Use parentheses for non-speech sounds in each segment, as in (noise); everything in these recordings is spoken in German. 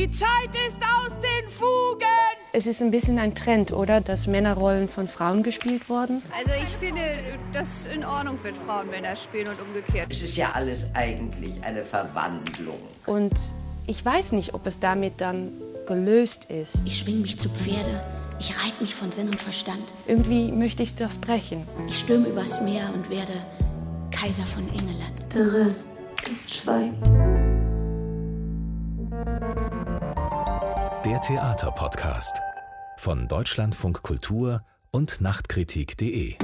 Die Zeit ist aus den Fugen. Es ist ein bisschen ein Trend, oder? Dass Männerrollen von Frauen gespielt wurden. Also ich finde, das in Ordnung, wenn Frauen Männer spielen und umgekehrt. Es ist ja alles eigentlich eine Verwandlung. Und ich weiß nicht, ob es damit dann gelöst ist. Ich schwing mich zu Pferde. Ich reite mich von Sinn und Verstand. Irgendwie möchte ich das brechen. Ich stürme übers Meer und werde Kaiser von England. Der Rest ist Schweigen. Der Theaterpodcast von Deutschlandfunk Kultur und Nachtkritik.de.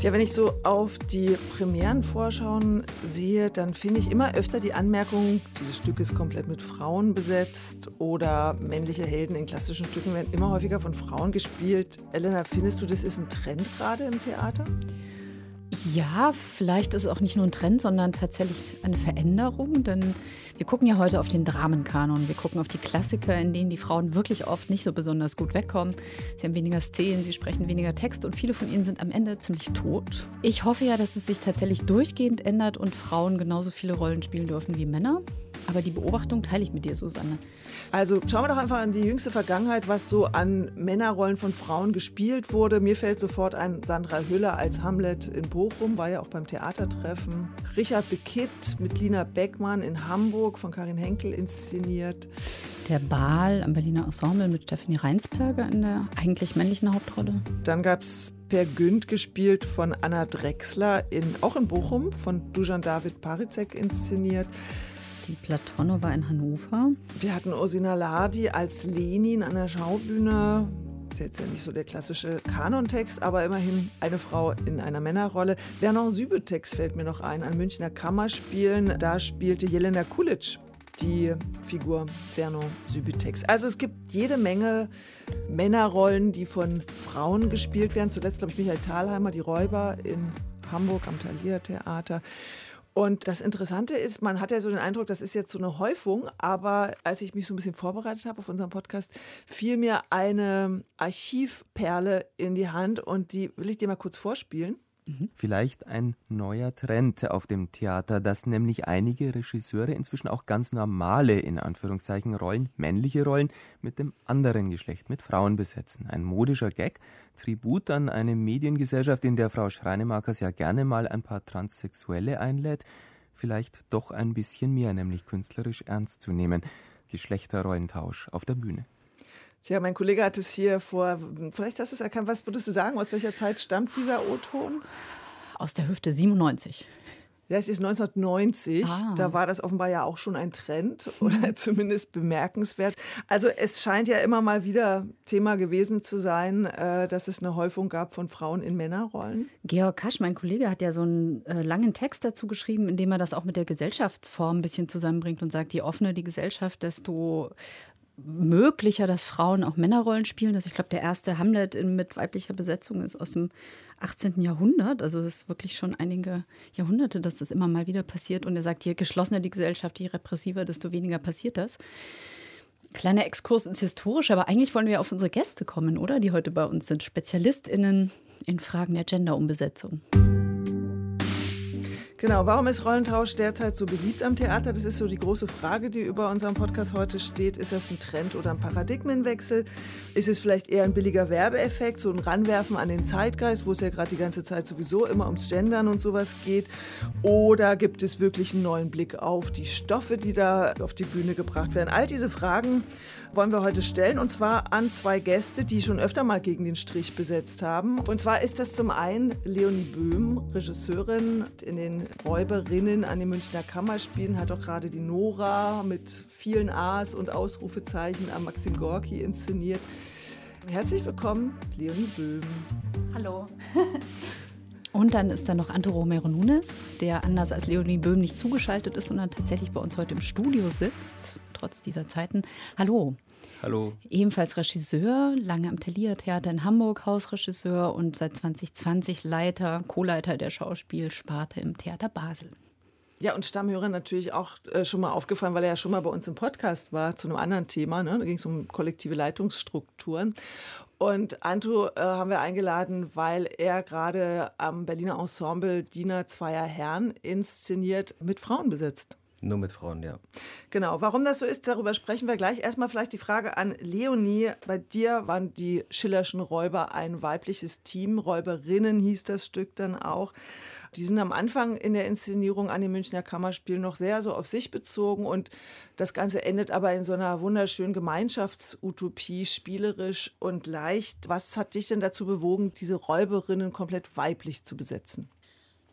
Ja, wenn ich so auf die Premierenvorschauen sehe, dann finde ich immer öfter die Anmerkung, dieses Stück ist komplett mit Frauen besetzt oder männliche Helden in klassischen Stücken werden immer häufiger von Frauen gespielt. Elena, findest du, das ist ein Trend gerade im Theater? Ja, vielleicht ist es auch nicht nur ein Trend, sondern tatsächlich eine Veränderung, denn wir gucken ja heute auf den Dramenkanon. Wir gucken auf die Klassiker, in denen die Frauen wirklich oft nicht so besonders gut wegkommen. Sie haben weniger Szenen, sie sprechen weniger Text und viele von ihnen sind am Ende ziemlich tot. Ich hoffe ja, dass es sich tatsächlich durchgehend ändert und Frauen genauso viele Rollen spielen dürfen wie Männer. Aber die Beobachtung teile ich mit dir, Susanne. Also schauen wir doch einfach an die jüngste Vergangenheit, was so an Männerrollen von Frauen gespielt wurde. Mir fällt sofort ein Sandra Hüller als Hamlet in Bochum, war ja auch beim Theatertreffen. Richard Kid mit Lina Beckmann in Hamburg von Karin Henkel inszeniert. Der Baal am Berliner Ensemble mit Stephanie Reinsperger in der eigentlich männlichen Hauptrolle. Dann gab es Per Günd gespielt von Anna Drexler, in, auch in Bochum, von Dujan David Parizek inszeniert. Die Platonova in Hannover. Wir hatten Ursina Lardi als Lenin an der Schaubühne. Das ist jetzt ja nicht so der klassische Kanontext, aber immerhin eine Frau in einer Männerrolle. Werner Sübetex fällt mir noch ein, an Münchner Kammerspielen. Da spielte Jelena Kulic die Figur Werner Sübitex. Also es gibt jede Menge Männerrollen, die von Frauen gespielt werden. Zuletzt, glaube ich, Michael Thalheimer, die Räuber in Hamburg am Thalia Theater. Und das Interessante ist, man hat ja so den Eindruck, das ist jetzt so eine Häufung, aber als ich mich so ein bisschen vorbereitet habe auf unseren Podcast, fiel mir eine Archivperle in die Hand und die will ich dir mal kurz vorspielen. Mhm. Vielleicht ein neuer Trend auf dem Theater, dass nämlich einige Regisseure inzwischen auch ganz normale, in Anführungszeichen, Rollen, männliche Rollen mit dem anderen Geschlecht, mit Frauen besetzen. Ein modischer Gag, Tribut an eine Mediengesellschaft, in der Frau Schreinemakers ja gerne mal ein paar Transsexuelle einlädt, vielleicht doch ein bisschen mehr, nämlich künstlerisch ernst zu nehmen. Geschlechterrollentausch auf der Bühne. Tja, mein Kollege hat es hier vor, vielleicht hast du es erkannt, was würdest du sagen, aus welcher Zeit stammt dieser O-Ton? Aus der Hüfte 97. Ja, es ist 1990. Ah. Da war das offenbar ja auch schon ein Trend (laughs) oder zumindest bemerkenswert. Also es scheint ja immer mal wieder Thema gewesen zu sein, äh, dass es eine Häufung gab von Frauen in Männerrollen. Georg Kasch, mein Kollege, hat ja so einen äh, langen Text dazu geschrieben, in dem er das auch mit der Gesellschaftsform ein bisschen zusammenbringt und sagt, je offener die Gesellschaft, desto möglicher, dass Frauen auch Männerrollen spielen. Also ich glaube, der erste Hamlet mit weiblicher Besetzung ist aus dem 18. Jahrhundert. Also es ist wirklich schon einige Jahrhunderte, dass das immer mal wieder passiert. Und er sagt, je geschlossener die Gesellschaft, je repressiver, desto weniger passiert das. Kleiner Exkurs ins Historische, aber eigentlich wollen wir auf unsere Gäste kommen, oder? Die heute bei uns sind. SpezialistInnen in Fragen der Genderumbesetzung. Genau, warum ist Rollentausch derzeit so beliebt am Theater? Das ist so die große Frage, die über unserem Podcast heute steht. Ist das ein Trend oder ein Paradigmenwechsel? Ist es vielleicht eher ein billiger Werbeeffekt, so ein Ranwerfen an den Zeitgeist, wo es ja gerade die ganze Zeit sowieso immer ums Gendern und sowas geht? Oder gibt es wirklich einen neuen Blick auf die Stoffe, die da auf die Bühne gebracht werden? All diese Fragen wollen wir heute stellen und zwar an zwei Gäste, die schon öfter mal gegen den Strich besetzt haben. Und zwar ist das zum einen Leonie Böhm, Regisseurin in den Räuberinnen an den Münchner Kammerspielen, hat auch gerade die Nora mit vielen A's und Ausrufezeichen am Maxim Gorki inszeniert. Herzlich willkommen, Leonie Böhm. Hallo. (laughs) Und dann ist da noch Anto Romero Nunes, der anders als Leonie Böhm nicht zugeschaltet ist, sondern tatsächlich bei uns heute im Studio sitzt, trotz dieser Zeiten. Hallo. Hallo. Ebenfalls Regisseur, lange am Thalia Theater in Hamburg, Hausregisseur und seit 2020 Leiter, Co-Leiter der Schauspielsparte im Theater Basel. Ja, und Stammhörer natürlich auch äh, schon mal aufgefallen, weil er ja schon mal bei uns im Podcast war zu einem anderen Thema. Ne? Da ging es um kollektive Leitungsstrukturen. Und Anto äh, haben wir eingeladen, weil er gerade am Berliner Ensemble Diener zweier Herren inszeniert mit Frauen besetzt. Nur mit Frauen, ja. Genau, warum das so ist, darüber sprechen wir gleich. Erstmal vielleicht die Frage an Leonie. Bei dir waren die Schillerschen Räuber ein weibliches Team. Räuberinnen hieß das Stück dann auch. Die sind am Anfang in der Inszenierung an den Münchner Kammerspielen noch sehr so auf sich bezogen und das Ganze endet aber in so einer wunderschönen Gemeinschaftsutopie, spielerisch und leicht. Was hat dich denn dazu bewogen, diese Räuberinnen komplett weiblich zu besetzen?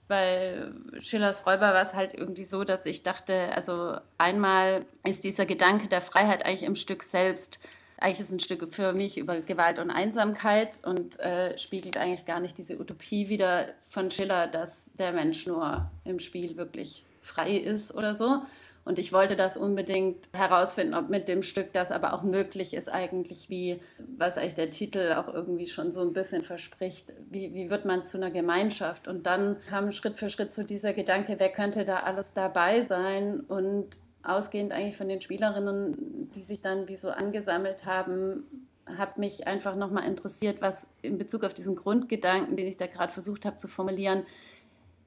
bei Schillers Räuber war es halt irgendwie so, dass ich dachte, also einmal ist dieser Gedanke der Freiheit eigentlich im Stück selbst, eigentlich ist ein Stück für mich über Gewalt und Einsamkeit und äh, spiegelt eigentlich gar nicht diese Utopie wieder von Schiller, dass der Mensch nur im Spiel wirklich frei ist oder so, und ich wollte das unbedingt herausfinden, ob mit dem Stück das aber auch möglich ist, eigentlich wie, was eigentlich der Titel auch irgendwie schon so ein bisschen verspricht, wie, wie wird man zu einer Gemeinschaft? Und dann kam Schritt für Schritt so dieser Gedanke, wer könnte da alles dabei sein? Und ausgehend eigentlich von den Spielerinnen, die sich dann wie so angesammelt haben, hat mich einfach nochmal interessiert, was in Bezug auf diesen Grundgedanken, den ich da gerade versucht habe zu formulieren,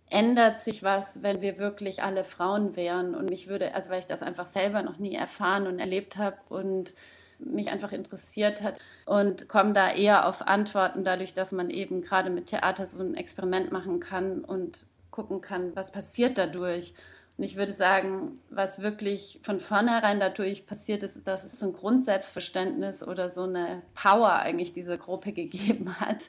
ändert sich was, wenn wir wirklich alle Frauen wären. Und mich würde, also weil ich das einfach selber noch nie erfahren und erlebt habe und mich einfach interessiert hat und komme da eher auf Antworten dadurch, dass man eben gerade mit Theater so ein Experiment machen kann und gucken kann, was passiert dadurch. Und ich würde sagen, was wirklich von vornherein dadurch passiert ist, dass es so ein Grundselbstverständnis oder so eine Power eigentlich dieser Gruppe (laughs) gegeben hat,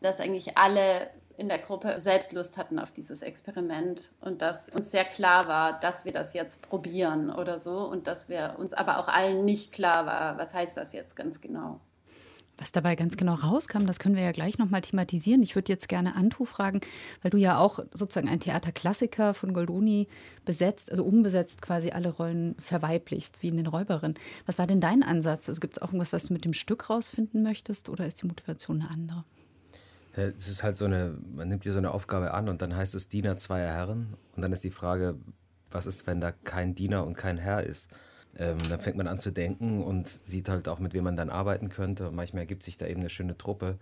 dass eigentlich alle in der Gruppe selbst Lust hatten auf dieses Experiment und dass uns sehr klar war, dass wir das jetzt probieren oder so und dass wir uns aber auch allen nicht klar war, was heißt das jetzt ganz genau. Was dabei ganz genau rauskam, das können wir ja gleich nochmal thematisieren. Ich würde jetzt gerne Antu fragen, weil du ja auch sozusagen ein Theaterklassiker von Goldoni besetzt, also umbesetzt quasi alle Rollen verweiblichst, wie in den Räuberinnen. Was war denn dein Ansatz? Also gibt es auch irgendwas, was du mit dem Stück rausfinden möchtest oder ist die Motivation eine andere? Es ist halt so eine, man nimmt hier so eine Aufgabe an und dann heißt es Diener zweier Herren. Und dann ist die Frage, was ist, wenn da kein Diener und kein Herr ist? Ähm, dann fängt man an zu denken und sieht halt auch, mit wem man dann arbeiten könnte. Und manchmal ergibt sich da eben eine schöne Truppe.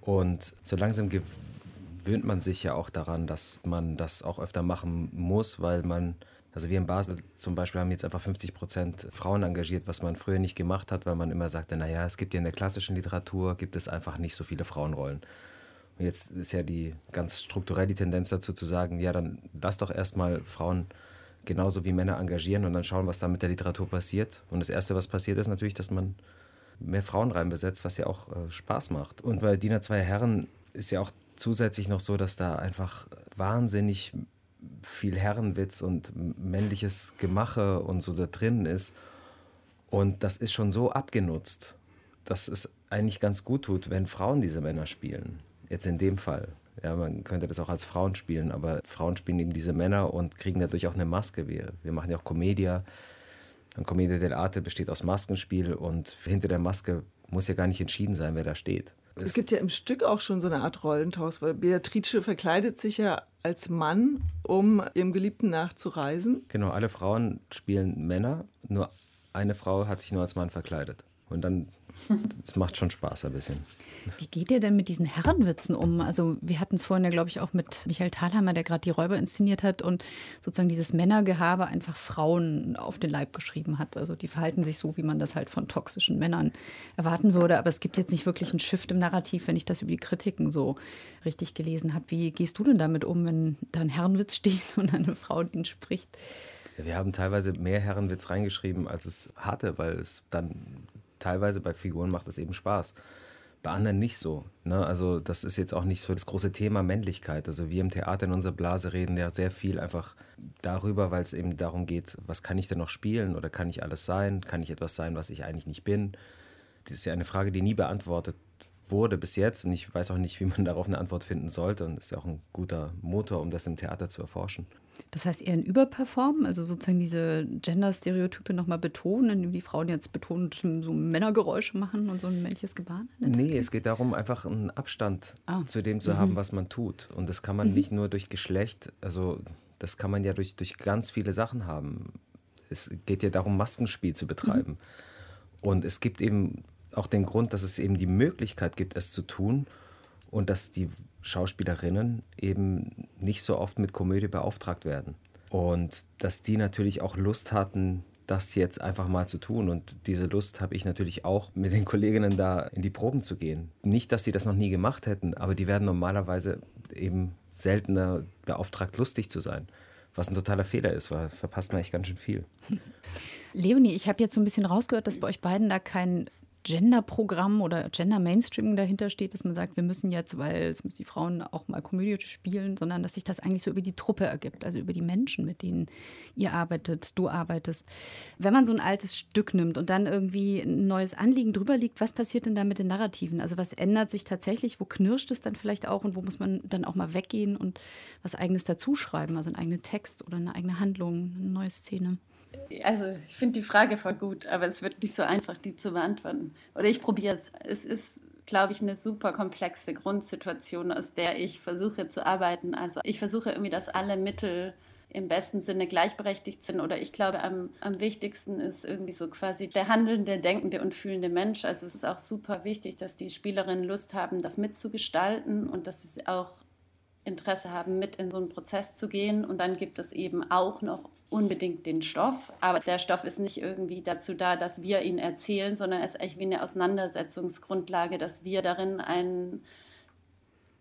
Und so langsam gewöhnt man sich ja auch daran, dass man das auch öfter machen muss, weil man also wir in Basel zum Beispiel haben jetzt einfach 50 Prozent Frauen engagiert, was man früher nicht gemacht hat, weil man immer sagte, naja, es gibt ja in der klassischen Literatur, gibt es einfach nicht so viele Frauenrollen. Und jetzt ist ja die ganz strukturell die Tendenz dazu zu sagen, ja, dann lass doch erstmal Frauen genauso wie Männer engagieren und dann schauen, was da mit der Literatur passiert. Und das Erste, was passiert, ist natürlich, dass man mehr Frauen reinbesetzt, was ja auch äh, Spaß macht. Und bei Diener zwei Herren ist ja auch zusätzlich noch so, dass da einfach wahnsinnig viel Herrenwitz und männliches Gemache und so da drin ist. Und das ist schon so abgenutzt, dass es eigentlich ganz gut tut, wenn Frauen diese Männer spielen. Jetzt in dem Fall. Ja, man könnte das auch als Frauen spielen, aber Frauen spielen eben diese Männer und kriegen dadurch auch eine Maske. Wir, wir machen ja auch Comedia. Ein Commedia dell'arte besteht aus Maskenspiel und hinter der Maske muss ja gar nicht entschieden sein, wer da steht. Es gibt ja im Stück auch schon so eine Art Rollentausch, weil Beatrice verkleidet sich ja als Mann, um ihrem Geliebten nachzureisen. Genau, alle Frauen spielen Männer, nur eine Frau hat sich nur als Mann verkleidet. Und dann das macht schon Spaß ein bisschen. Wie geht ihr denn mit diesen Herrenwitzen um? Also wir hatten es vorhin ja, glaube ich, auch mit Michael Thalheimer, der gerade die Räuber inszeniert hat und sozusagen dieses Männergehabe einfach Frauen auf den Leib geschrieben hat. Also die verhalten sich so, wie man das halt von toxischen Männern erwarten würde. Aber es gibt jetzt nicht wirklich einen Shift im Narrativ, wenn ich das über die Kritiken so richtig gelesen habe. Wie gehst du denn damit um, wenn da ein Herrenwitz steht und eine Frau den spricht? Wir haben teilweise mehr Herrenwitz reingeschrieben, als es hatte, weil es dann teilweise bei Figuren macht es eben Spaß. Bei anderen nicht so. Ne? Also das ist jetzt auch nicht so das große Thema Männlichkeit. Also wir im Theater in unserer Blase reden ja sehr viel einfach darüber, weil es eben darum geht, was kann ich denn noch spielen oder kann ich alles sein? Kann ich etwas sein, was ich eigentlich nicht bin? Das ist ja eine Frage, die nie beantwortet wurde bis jetzt und ich weiß auch nicht, wie man (laughs) darauf eine Antwort finden sollte und das ist ja auch ein guter Motor, um das im Theater zu erforschen. Das heißt eher ein Überperformen, also sozusagen diese Gender-Stereotype nochmal betonen, indem die Frauen jetzt betont so Männergeräusche machen und so ein männliches Gebaren? Nee, es geht darum, einfach einen Abstand ah. zu dem zu mhm. haben, was man tut. Und das kann man mhm. nicht nur durch Geschlecht, also das kann man ja durch, durch ganz viele Sachen haben. Es geht ja darum, Maskenspiel zu betreiben. Mhm. Und es gibt eben auch den Grund, dass es eben die Möglichkeit gibt, es zu tun und dass die Schauspielerinnen eben nicht so oft mit Komödie beauftragt werden. Und dass die natürlich auch Lust hatten, das jetzt einfach mal zu tun. Und diese Lust habe ich natürlich auch, mit den Kolleginnen da in die Proben zu gehen. Nicht, dass sie das noch nie gemacht hätten, aber die werden normalerweise eben seltener beauftragt, lustig zu sein. Was ein totaler Fehler ist, weil verpasst man echt ganz schön viel. (laughs) Leonie, ich habe jetzt so ein bisschen rausgehört, dass bei euch beiden da kein Gender-Programm oder Gender-Mainstreaming dahinter steht, dass man sagt, wir müssen jetzt, weil es müssen die Frauen auch mal Komödie spielen, sondern dass sich das eigentlich so über die Truppe ergibt, also über die Menschen, mit denen ihr arbeitet, du arbeitest. Wenn man so ein altes Stück nimmt und dann irgendwie ein neues Anliegen drüber liegt, was passiert denn da mit den Narrativen? Also was ändert sich tatsächlich? Wo knirscht es dann vielleicht auch und wo muss man dann auch mal weggehen und was eigenes dazuschreiben, also einen eigenen Text oder eine eigene Handlung, eine neue Szene? Also ich finde die Frage voll gut, aber es wird nicht so einfach, die zu beantworten. Oder ich probiere es. Es ist, glaube ich, eine super komplexe Grundsituation, aus der ich versuche zu arbeiten. Also ich versuche irgendwie, dass alle Mittel im besten Sinne gleichberechtigt sind. Oder ich glaube, am, am wichtigsten ist irgendwie so quasi der handelnde, denkende und fühlende Mensch. Also es ist auch super wichtig, dass die Spielerinnen Lust haben, das mitzugestalten und dass sie auch Interesse haben, mit in so einen Prozess zu gehen. Und dann gibt es eben auch noch unbedingt den Stoff, aber der Stoff ist nicht irgendwie dazu da, dass wir ihn erzählen, sondern es ist echt wie eine Auseinandersetzungsgrundlage, dass wir darin einen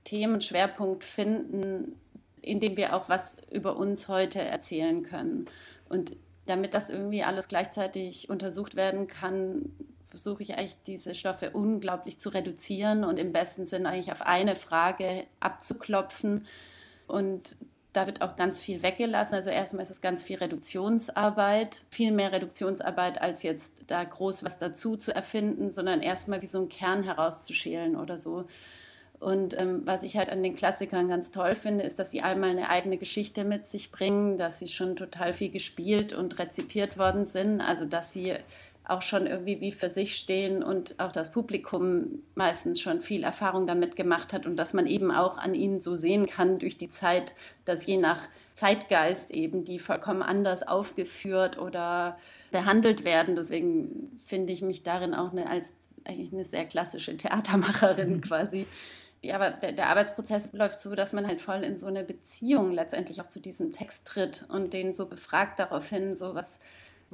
Themenschwerpunkt finden, in dem wir auch was über uns heute erzählen können. Und damit das irgendwie alles gleichzeitig untersucht werden kann, versuche ich eigentlich diese Stoffe unglaublich zu reduzieren und im besten Sinn eigentlich auf eine Frage abzuklopfen. Und da wird auch ganz viel weggelassen. Also erstmal ist es ganz viel Reduktionsarbeit, viel mehr Reduktionsarbeit, als jetzt da groß was dazu zu erfinden, sondern erstmal wie so einen Kern herauszuschälen oder so. Und ähm, was ich halt an den Klassikern ganz toll finde, ist, dass sie einmal eine eigene Geschichte mit sich bringen, dass sie schon total viel gespielt und rezipiert worden sind. Also dass sie auch schon irgendwie wie für sich stehen und auch das Publikum meistens schon viel Erfahrung damit gemacht hat und dass man eben auch an ihnen so sehen kann durch die Zeit, dass je nach Zeitgeist eben die vollkommen anders aufgeführt oder behandelt werden. Deswegen finde ich mich darin auch eine, als eigentlich eine sehr klassische Theatermacherin (laughs) quasi. Ja, aber der, der, Arbeitsprozess läuft so, dass man halt voll in so eine Beziehung letztendlich auch zu diesem Text tritt und den so befragt daraufhin, so was,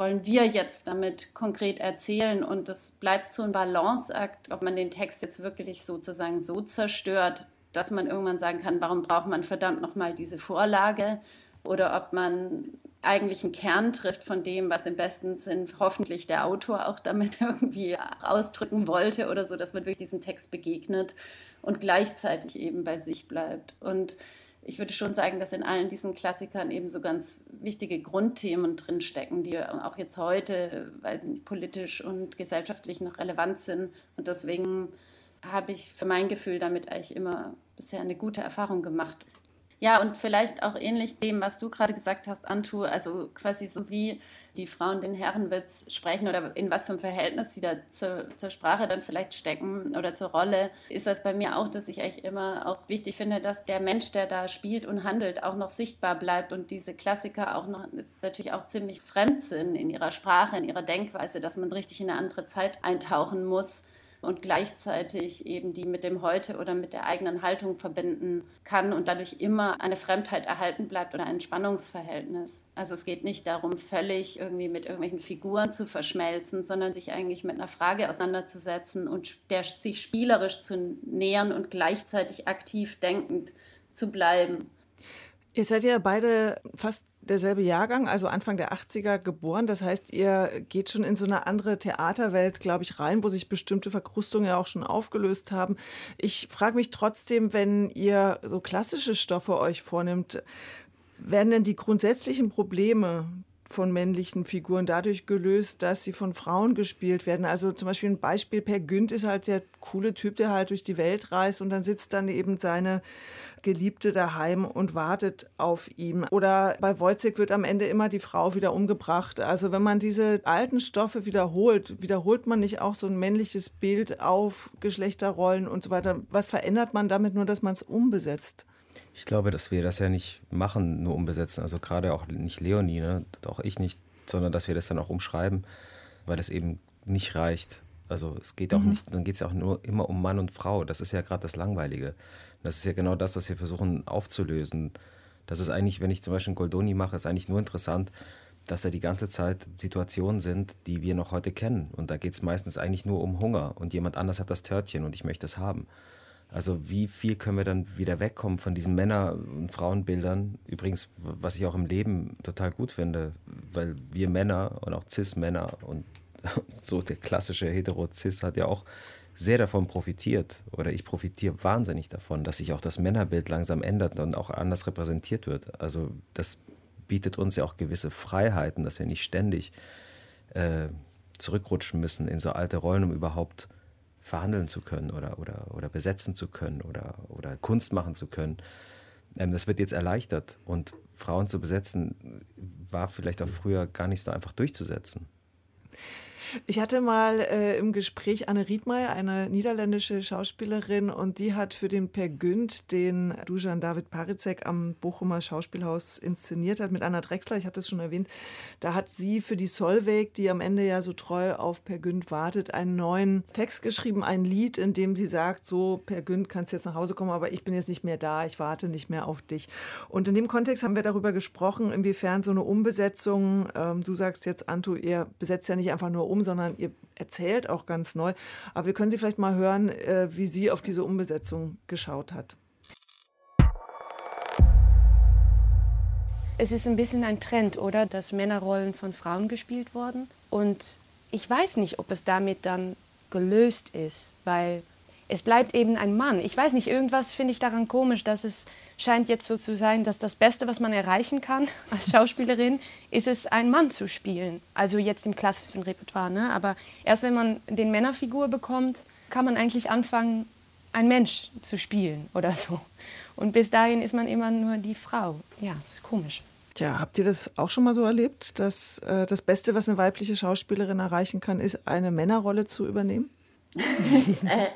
wollen wir jetzt damit konkret erzählen? Und das bleibt so ein Balanceakt, ob man den Text jetzt wirklich sozusagen so zerstört, dass man irgendwann sagen kann, warum braucht man verdammt nochmal diese Vorlage? Oder ob man eigentlich einen Kern trifft von dem, was im besten Sinn hoffentlich der Autor auch damit (laughs) irgendwie ausdrücken wollte oder so, dass man durch diesen Text begegnet und gleichzeitig eben bei sich bleibt. Und ich würde schon sagen, dass in allen diesen Klassikern eben so ganz wichtige Grundthemen drinstecken, die auch jetzt heute, weiß nicht, politisch und gesellschaftlich noch relevant sind. Und deswegen habe ich für mein Gefühl damit eigentlich immer bisher eine gute Erfahrung gemacht. Ja, und vielleicht auch ähnlich dem, was du gerade gesagt hast, Antu, also quasi so wie die Frauen den Herrenwitz sprechen oder in was für ein Verhältnis sie da zur, zur Sprache dann vielleicht stecken oder zur Rolle, ist das bei mir auch, dass ich eigentlich immer auch wichtig finde, dass der Mensch, der da spielt und handelt, auch noch sichtbar bleibt und diese Klassiker auch noch natürlich auch ziemlich fremd sind in ihrer Sprache, in ihrer Denkweise, dass man richtig in eine andere Zeit eintauchen muss und gleichzeitig eben die mit dem Heute oder mit der eigenen Haltung verbinden kann und dadurch immer eine Fremdheit erhalten bleibt oder ein Spannungsverhältnis. Also es geht nicht darum, völlig irgendwie mit irgendwelchen Figuren zu verschmelzen, sondern sich eigentlich mit einer Frage auseinanderzusetzen und der sich spielerisch zu nähern und gleichzeitig aktiv denkend zu bleiben. Ihr seid ja beide fast derselbe Jahrgang, also Anfang der 80er geboren. Das heißt, ihr geht schon in so eine andere Theaterwelt, glaube ich, rein, wo sich bestimmte Verkrustungen ja auch schon aufgelöst haben. Ich frage mich trotzdem, wenn ihr so klassische Stoffe euch vornimmt, werden denn die grundsätzlichen Probleme, von männlichen Figuren dadurch gelöst, dass sie von Frauen gespielt werden. Also zum Beispiel ein Beispiel, Per Günd ist halt der coole Typ, der halt durch die Welt reist und dann sitzt dann eben seine Geliebte daheim und wartet auf ihn. Oder bei Wojciech wird am Ende immer die Frau wieder umgebracht. Also wenn man diese alten Stoffe wiederholt, wiederholt man nicht auch so ein männliches Bild auf Geschlechterrollen und so weiter. Was verändert man damit nur, dass man es umbesetzt? Ich glaube, dass wir das ja nicht machen, nur umbesetzen. Also gerade auch nicht Leonie, ne? auch ich nicht, sondern dass wir das dann auch umschreiben, weil es eben nicht reicht. Also es geht auch mhm. nicht, dann geht es ja auch nur immer um Mann und Frau. Das ist ja gerade das Langweilige. Das ist ja genau das, was wir versuchen aufzulösen. Das ist eigentlich, wenn ich zum Beispiel Goldoni mache, ist eigentlich nur interessant, dass da die ganze Zeit Situationen sind, die wir noch heute kennen. Und da geht es meistens eigentlich nur um Hunger und jemand anders hat das Törtchen und ich möchte es haben. Also wie viel können wir dann wieder wegkommen von diesen Männer- und Frauenbildern? Übrigens, was ich auch im Leben total gut finde, weil wir Männer und auch Cis-Männer und (laughs) so der klassische Hetero-Cis hat ja auch sehr davon profitiert oder ich profitiere wahnsinnig davon, dass sich auch das Männerbild langsam ändert und auch anders repräsentiert wird. Also das bietet uns ja auch gewisse Freiheiten, dass wir nicht ständig äh, zurückrutschen müssen in so alte Rollen, um überhaupt verhandeln zu können oder, oder, oder besetzen zu können oder, oder Kunst machen zu können. Ähm, das wird jetzt erleichtert und Frauen zu besetzen war vielleicht auch früher gar nicht so einfach durchzusetzen. Ich hatte mal äh, im Gespräch Anne Riedmeier, eine niederländische Schauspielerin, und die hat für den Per Günd, den Dujan David Parizek am Bochumer Schauspielhaus inszeniert hat, mit Anna Drexler, ich hatte es schon erwähnt, da hat sie für die Solveig, die am Ende ja so treu auf Per Günd wartet, einen neuen Text geschrieben, ein Lied, in dem sie sagt, so Per Günd, kannst jetzt nach Hause kommen, aber ich bin jetzt nicht mehr da, ich warte nicht mehr auf dich. Und in dem Kontext haben wir darüber gesprochen, inwiefern so eine Umbesetzung, ähm, du sagst jetzt, Anto, ihr besetzt ja nicht einfach nur um, sondern ihr erzählt auch ganz neu. Aber wir können Sie vielleicht mal hören, äh, wie sie auf diese Umbesetzung geschaut hat. Es ist ein bisschen ein Trend, oder? Dass Männerrollen von Frauen gespielt wurden. Und ich weiß nicht, ob es damit dann gelöst ist, weil es bleibt eben ein Mann. Ich weiß nicht, irgendwas finde ich daran komisch, dass es scheint jetzt so zu sein, dass das Beste, was man erreichen kann (laughs) als Schauspielerin, ist es, einen Mann zu spielen. Also jetzt im klassischen Repertoire. Ne? Aber erst wenn man den Männerfigur bekommt, kann man eigentlich anfangen, ein Mensch zu spielen oder (laughs) so. Und bis dahin ist man immer nur die Frau. Ja, ist komisch. Tja, habt ihr das auch schon mal so erlebt, dass äh, das Beste, was eine weibliche Schauspielerin erreichen kann, ist, eine Männerrolle zu übernehmen? (laughs) Äh,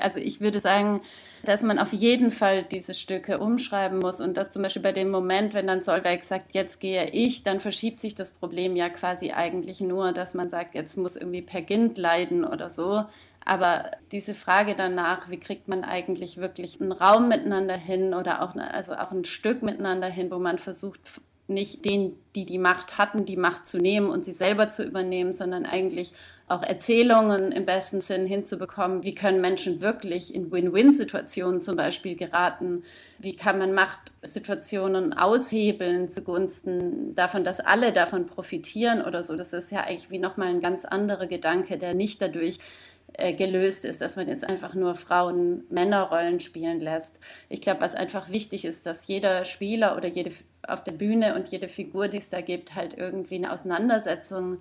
also ich würde sagen, dass man auf jeden Fall diese Stücke umschreiben muss und dass zum Beispiel bei dem Moment, wenn dann Solveig sagt, jetzt gehe ich, dann verschiebt sich das Problem ja quasi eigentlich nur, dass man sagt, jetzt muss irgendwie Per Gint leiden oder so. Aber diese Frage danach, wie kriegt man eigentlich wirklich einen Raum miteinander hin oder auch, also auch ein Stück miteinander hin, wo man versucht, nicht denen, die die Macht hatten, die Macht zu nehmen und sie selber zu übernehmen, sondern eigentlich auch Erzählungen im besten Sinn hinzubekommen. Wie können Menschen wirklich in Win-Win-Situationen zum Beispiel geraten? Wie kann man Machtsituationen aushebeln zugunsten davon, dass alle davon profitieren oder so? Das ist ja eigentlich wie nochmal ein ganz anderer Gedanke, der nicht dadurch äh, gelöst ist, dass man jetzt einfach nur Frauen Männerrollen spielen lässt. Ich glaube, was einfach wichtig ist, dass jeder Spieler oder jede auf der Bühne und jede Figur, die es da gibt, halt irgendwie eine Auseinandersetzung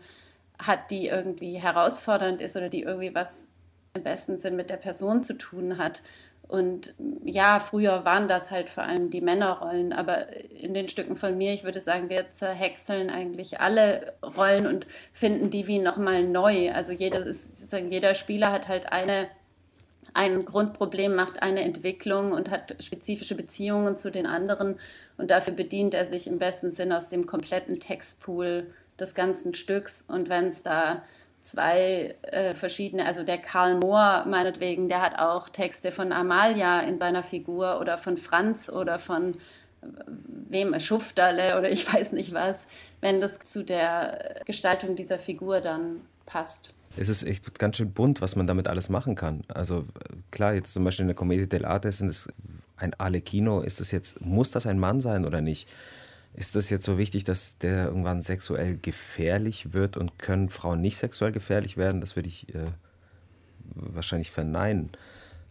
hat, die irgendwie herausfordernd ist oder die irgendwie was im besten Sinn mit der Person zu tun hat. Und ja, früher waren das halt vor allem die Männerrollen, aber in den Stücken von mir, ich würde sagen, wir zerhäckseln eigentlich alle Rollen und finden die wie nochmal neu. Also jeder, sozusagen jeder Spieler hat halt eine, ein Grundproblem, macht eine Entwicklung und hat spezifische Beziehungen zu den anderen und dafür bedient er sich im besten Sinn aus dem kompletten Textpool des ganzen Stücks. Und wenn es da zwei äh, verschiedene, also der Karl Mohr meinetwegen, der hat auch Texte von Amalia in seiner Figur oder von Franz oder von äh, wem, Schufterle oder (laughs) ich weiß nicht was, wenn das zu der Gestaltung dieser Figur dann passt. Es ist echt ganz schön bunt, was man damit alles machen kann. Also klar, jetzt zum Beispiel in der Commedia dell'arte es ein Arlecchino, ist das jetzt, muss das ein Mann sein oder nicht? Ist das jetzt so wichtig, dass der irgendwann sexuell gefährlich wird und können Frauen nicht sexuell gefährlich werden? Das würde ich äh, wahrscheinlich verneinen.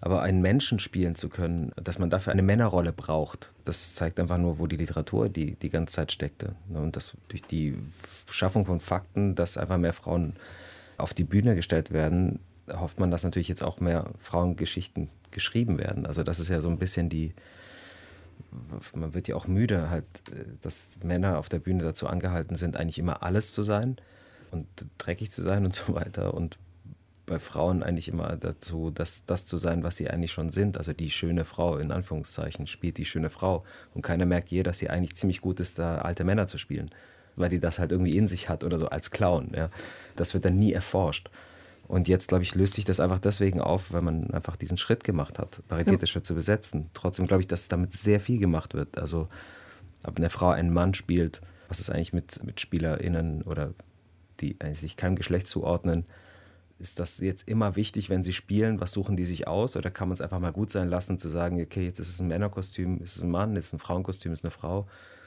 Aber einen Menschen spielen zu können, dass man dafür eine Männerrolle braucht, das zeigt einfach nur, wo die Literatur die, die ganze Zeit steckte. Ne, und das durch die Schaffung von Fakten, dass einfach mehr Frauen auf die Bühne gestellt werden, hofft man, dass natürlich jetzt auch mehr Frauengeschichten geschrieben werden. Also das ist ja so ein bisschen die, man wird ja auch müde, halt, äh, dass Männer auf der Bühne dazu angehalten sind, eigentlich immer alles zu sein und dreckig zu sein und so weiter. Und bei Frauen eigentlich immer dazu, das, das zu sein, was sie eigentlich schon sind. Also die schöne Frau, in Anführungszeichen, spielt die schöne Frau. Und keiner merkt je, dass sie eigentlich ziemlich gut ist, da alte Männer zu spielen. Weil die das halt irgendwie in sich hat oder so als Clown. Ja. Das wird dann nie erforscht. Und jetzt, glaube ich, löst sich das einfach deswegen auf, weil man einfach diesen Schritt gemacht hat, paritätischer ja. zu besetzen. Trotzdem glaube ich, dass damit sehr viel gemacht wird. Also ob eine Frau einen Mann spielt, was ist eigentlich mit, mit SpielerInnen oder die sich keinem Geschlecht zuordnen, ist das jetzt immer wichtig, wenn sie spielen? Was suchen die sich aus? Oder kann man es einfach mal gut sein lassen, zu sagen, okay, jetzt ist es ein Männerkostüm, ist es ein Mann, ist es ein Frauenkostüm, ist es eine Frau?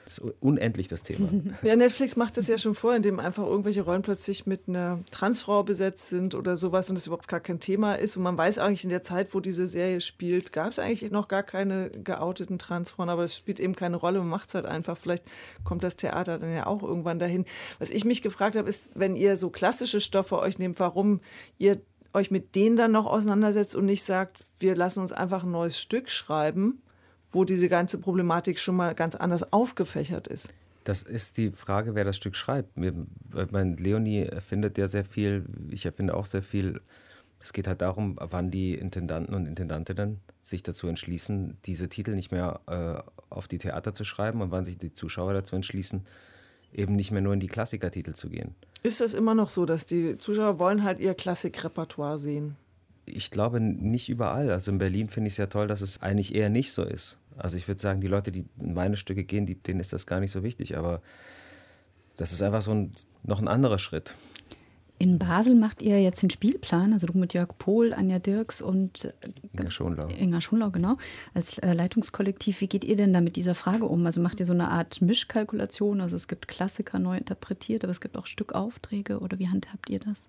Das ist unendlich das Thema. (laughs) Ja, Netflix macht das ja schon vor, indem einfach irgendwelche Rollen plötzlich mit einer Transfrau besetzt sind oder sowas und das überhaupt gar kein Thema ist. Und man weiß eigentlich in der Zeit, wo diese Serie spielt, gab es eigentlich noch gar keine geouteten Transfrauen, aber das spielt eben keine Rolle. Man macht es halt einfach. Vielleicht kommt das Theater dann ja auch irgendwann dahin. Was ich mich gefragt habe, ist, wenn ihr so klassische Stoffe euch nehmt, warum ihr euch mit denen dann noch auseinandersetzt und nicht sagt, wir lassen uns einfach ein neues Stück schreiben wo diese ganze Problematik schon mal ganz anders aufgefächert ist. Das ist die Frage, wer das Stück schreibt. Mein Leonie erfindet ja sehr viel, ich erfinde auch sehr viel. Es geht halt darum, wann die Intendanten und Intendantinnen sich dazu entschließen, diese Titel nicht mehr äh, auf die Theater zu schreiben und wann sich die Zuschauer dazu entschließen, eben nicht mehr nur in die Klassikertitel zu gehen. Ist das immer noch so, dass die Zuschauer wollen halt ihr Klassikrepertoire sehen? Ich glaube nicht überall. Also in Berlin finde ich es ja toll, dass es eigentlich eher nicht so ist. Also ich würde sagen, die Leute, die in meine Stücke gehen, die, denen ist das gar nicht so wichtig. Aber das ist einfach so ein, noch ein anderer Schritt. In Basel macht ihr jetzt den Spielplan, also du mit Jörg Pohl, Anja Dirks und äh, Inga Schonlau. Inga Schonlau, genau, als äh, Leitungskollektiv. Wie geht ihr denn da mit dieser Frage um? Also macht ihr so eine Art Mischkalkulation? Also es gibt Klassiker neu interpretiert, aber es gibt auch Stückaufträge oder wie handhabt ihr das?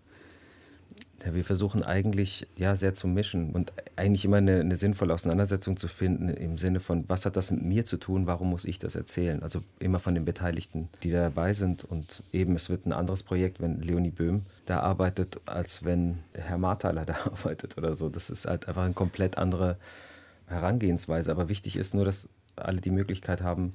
Ja, wir versuchen eigentlich ja sehr zu mischen und eigentlich immer eine, eine, sinnvolle Auseinandersetzung zu finden im Sinne von, was hat das mit mir zu tun, warum muss ich das erzählen? Also immer von den Beteiligten, die da dabei sind und eben es wird ein anderes Projekt, wenn Leonie Böhm da arbeitet, als wenn Herr Marthaler (laughs) da arbeitet oder so. Das ist halt einfach eine komplett andere Herangehensweise. Aber wichtig ist nur, dass alle die Möglichkeit haben,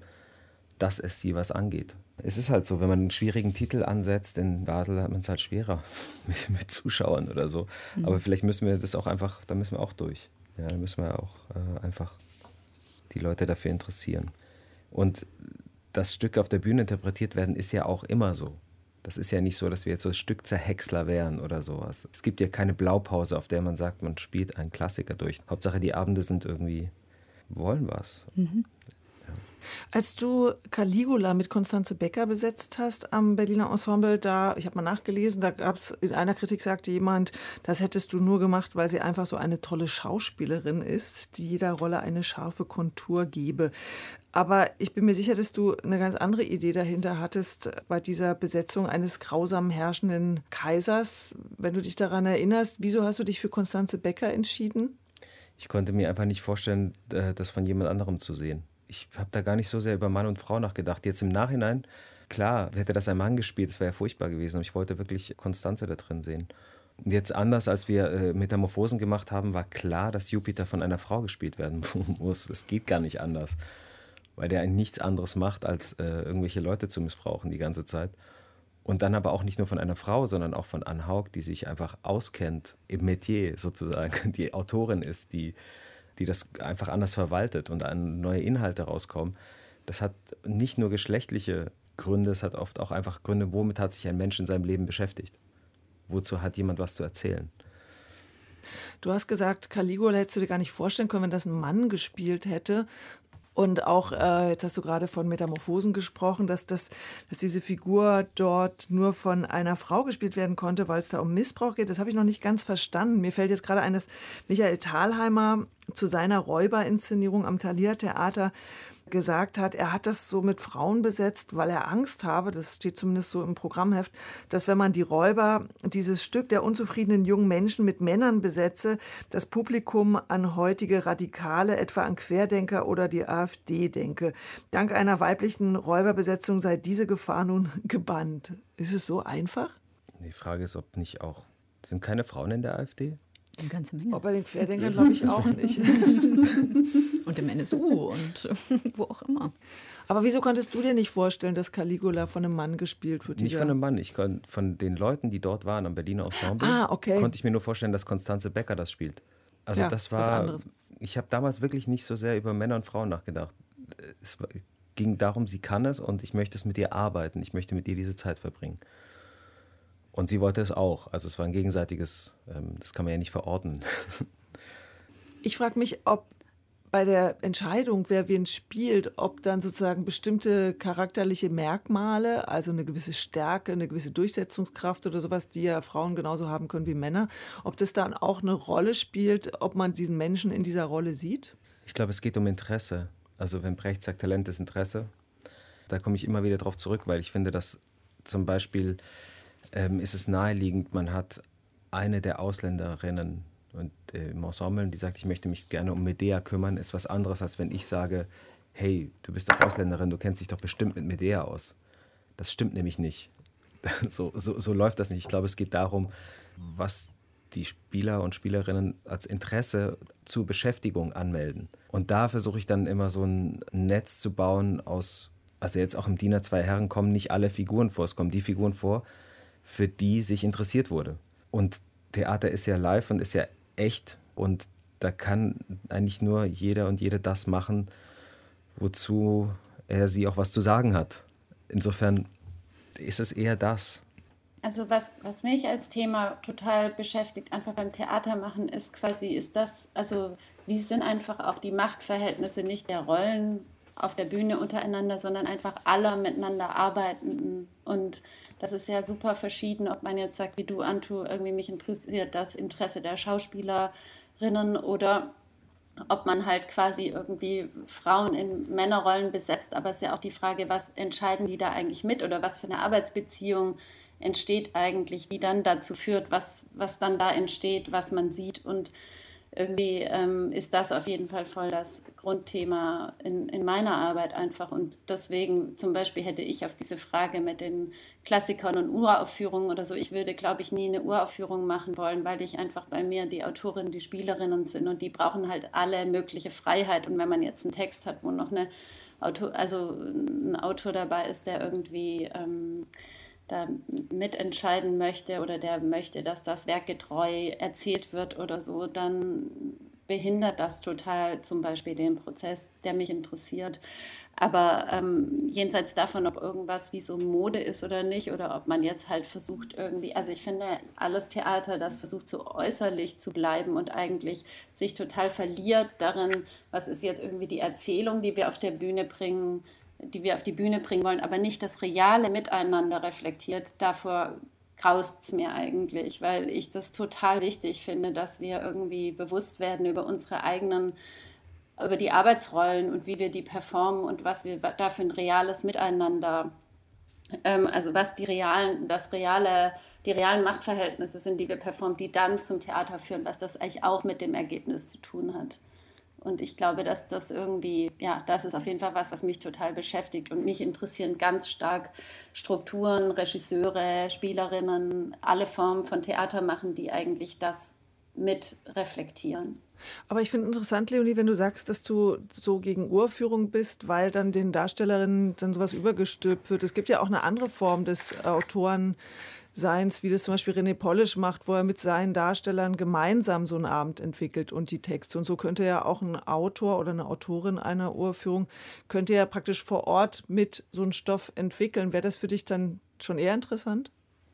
dass es sie was angeht. Es ist halt so, wenn man einen schwierigen Titel ansetzt, in Basel hat man es halt schwerer (laughs) mit, mit, Zuschauern oder so. Mhm. Aber vielleicht müssen wir das auch einfach, da müssen wir auch durch. Ja, da müssen wir auch äh, einfach die Leute dafür interessieren. Und das Stück auf der Bühne interpretiert werden, ist ja auch immer so. Das ist ja nicht so, dass wir jetzt so Stückzerhäcksler wären oder sowas. Es gibt ja keine Blaupause, auf der man sagt, man spielt einen Klassiker durch. Hauptsache, die Abende sind irgendwie, wollen was. Mhm. Als du Caligula mit Konstanze Becker besetzt hast am Berliner Ensemble, da, ich habe mal nachgelesen, da gab es, in einer Kritik sagte jemand, das hättest du nur gemacht, weil sie einfach so eine tolle Schauspielerin ist, die jeder Rolle eine scharfe Kontur gebe. Aber ich bin mir sicher, dass du eine ganz andere Idee dahinter hattest bei dieser Besetzung eines grausam herrschenden Kaisers. Wenn du dich daran erinnerst, wieso hast du dich für Konstanze Becker entschieden? Ich konnte mir einfach nicht vorstellen, äh, das von jemand anderem zu sehen ich habe da gar nicht so sehr über Mann und Frau nachgedacht. Jetzt im Nachhinein, klar, hätte das ein Mann gespielt, das wäre ja furchtbar gewesen. Aber ich wollte wirklich Konstanze da drin sehen. Und jetzt anders, als wir äh, Metamorphosen gemacht haben, war klar, dass Jupiter von einer Frau gespielt werden (laughs) muss. Es geht gar nicht anders, weil der eigentlich nichts anderes macht, als äh, irgendwelche Leute zu missbrauchen die ganze Zeit. Und dann aber auch nicht nur von einer Frau, sondern auch von Anne Haug, die sich einfach auskennt im Metier sozusagen, (laughs) die Autorin ist, die die das einfach anders verwaltet und neue Inhalte rauskommen. Das hat nicht nur geschlechtliche Gründe, es hat oft auch einfach Gründe, womit hat sich ein Mensch in seinem Leben beschäftigt? Wozu hat jemand was zu erzählen? Du hast gesagt, Caligula hättest du dir gar nicht vorstellen können, wenn das ein Mann gespielt hätte. Und auch, äh, jetzt hast du gerade von Metamorphosen gesprochen, dass, das, dass diese Figur dort nur von einer Frau gespielt werden konnte, weil es da um Missbrauch geht. Das habe ich noch nicht ganz verstanden. Mir fällt jetzt gerade ein, dass Michael Thalheimer zu seiner Räuberinszenierung am Thalia Theater gesagt hat, er hat das so mit Frauen besetzt, weil er Angst habe, das steht zumindest so im Programmheft, dass wenn man die Räuber, dieses Stück der unzufriedenen jungen Menschen mit Männern besetze, das Publikum an heutige Radikale, etwa an Querdenker oder die AfD denke. Dank einer weiblichen Räuberbesetzung sei diese Gefahr nun (laughs) gebannt. Ist es so einfach? Die Frage ist, ob nicht auch. Sind keine Frauen in der AfD? Eine ganze Menge. Aber bei den Querdenkern glaube ich (laughs) auch nicht. (laughs) und im NSU und (laughs) wo auch immer. Aber wieso konntest du dir nicht vorstellen, dass Caligula von einem Mann gespielt wird? Nicht von einem Mann. Ich kon, von den Leuten, die dort waren am Berliner Ensemble, ah, okay. konnte ich mir nur vorstellen, dass Konstanze Becker das spielt. Also ja, das war. Ich habe damals wirklich nicht so sehr über Männer und Frauen nachgedacht. Es ging darum, sie kann es und ich möchte es mit ihr arbeiten. Ich möchte mit ihr diese Zeit verbringen. Und sie wollte es auch. Also es war ein gegenseitiges, ähm, das kann man ja nicht verordnen. (laughs) Ich frage mich, ob bei der Entscheidung, wer wen spielt, ob dann sozusagen bestimmte charakterliche Merkmale, also eine gewisse Stärke, eine gewisse Durchsetzungskraft oder sowas, die ja Frauen genauso haben können wie Männer, ob das dann auch eine Rolle spielt, ob man diesen Menschen in dieser Rolle sieht? Ich glaube, es geht um Interesse. Also wenn Brecht sagt, Talent ist Interesse, da komme ich immer wieder darauf zurück, weil ich finde, dass zum Beispiel ähm, ist es naheliegend, man hat eine der Ausländerinnen und äh, im Ensemble, die sagt, ich möchte mich gerne um Medea kümmern, ist was anderes, als wenn ich sage, hey, du bist doch Ausländerin, du kennst dich doch bestimmt mit Medea aus. Das stimmt nämlich nicht. (laughs) So, so, so läuft das nicht. Ich glaube, es geht darum, was die Spieler und Spielerinnen als Interesse zur Beschäftigung anmelden. Und da versuche ich dann immer so ein Netz zu bauen aus, also jetzt auch im Diener zwei Herren kommen nicht alle Figuren vor, es kommen die Figuren vor, für die sich interessiert wurde. Und Theater ist ja live und ist ja echt und da kann eigentlich nur jeder und jede das machen, wozu er sie auch was zu sagen hat. Insofern ist es eher das. Also was, was mich als Thema total beschäftigt, einfach beim Theater machen, ist quasi, ist das, also wie sind einfach auch die Machtverhältnisse nicht der Rollen auf der Bühne untereinander, sondern einfach aller miteinander arbeitenden. Und das ist ja super verschieden, ob man jetzt sagt, wie du, Antu, irgendwie mich interessiert das Interesse der Schauspielerinnen oder ob man halt quasi irgendwie Frauen in Männerrollen besetzt. Aber es ist ja auch die Frage, was entscheiden die da eigentlich mit oder was für eine Arbeitsbeziehung entsteht eigentlich, die dann dazu führt, was, was dann da entsteht, was man sieht. Und irgendwie ähm, ist das auf jeden Fall voll das Grundthema in, in meiner Arbeit einfach. Und deswegen zum Beispiel hätte ich auf diese Frage mit den Klassikern und Uraufführungen oder so, ich würde, glaube ich, nie eine Uraufführung machen wollen, weil ich einfach bei mir die Autorinnen, die Spielerinnen sind und die brauchen halt alle mögliche Freiheit. Und wenn man jetzt einen Text hat, wo noch eine Autor, also ein Autor dabei ist, der irgendwie ähm, da mitentscheiden möchte oder der möchte, dass das Werk getreu erzählt wird oder so, dann behindert das total zum Beispiel den Prozess, der mich interessiert. Aber ähm, jenseits davon, ob irgendwas wie so Mode ist oder nicht, oder ob man jetzt halt versucht irgendwie, also ich finde, alles Theater, das versucht so äußerlich zu bleiben und eigentlich sich total verliert darin, was ist jetzt irgendwie die Erzählung, die wir auf der Bühne bringen, die wir auf die Bühne bringen wollen, aber nicht das reale Miteinander reflektiert, davor graust es mir eigentlich, weil ich das total wichtig finde, dass wir irgendwie bewusst werden über unsere eigenen, über die Arbeitsrollen und wie wir die performen und was wir da für ein reales Miteinander, ähm, also was die realen, das reale, die realen Machtverhältnisse sind, die wir performen, die dann zum Theater führen, was das eigentlich auch mit dem Ergebnis zu tun hat. Und ich glaube, dass das irgendwie, ja, das ist auf jeden Fall was, was mich total beschäftigt. Und mich interessieren ganz stark Strukturen, Regisseure, Spielerinnen, alle Formen von Theater machen, die eigentlich das mit reflektieren. Aber ich finde interessant, Leonie, wenn du sagst, dass du so gegen Urführung bist, weil dann den Darstellerinnen dann sowas übergestülpt wird. Es gibt ja auch eine andere Form des Autoren Seins, wie das zum Beispiel René Polish macht, wo er mit seinen Darstellern gemeinsam so einen Abend entwickelt und die Texte. Und so könnte ja auch ein Autor oder eine Autorin einer Uraufführung, könnte ja praktisch vor Ort mit so einem Stoff entwickeln. Wäre das für dich dann schon eher interessant?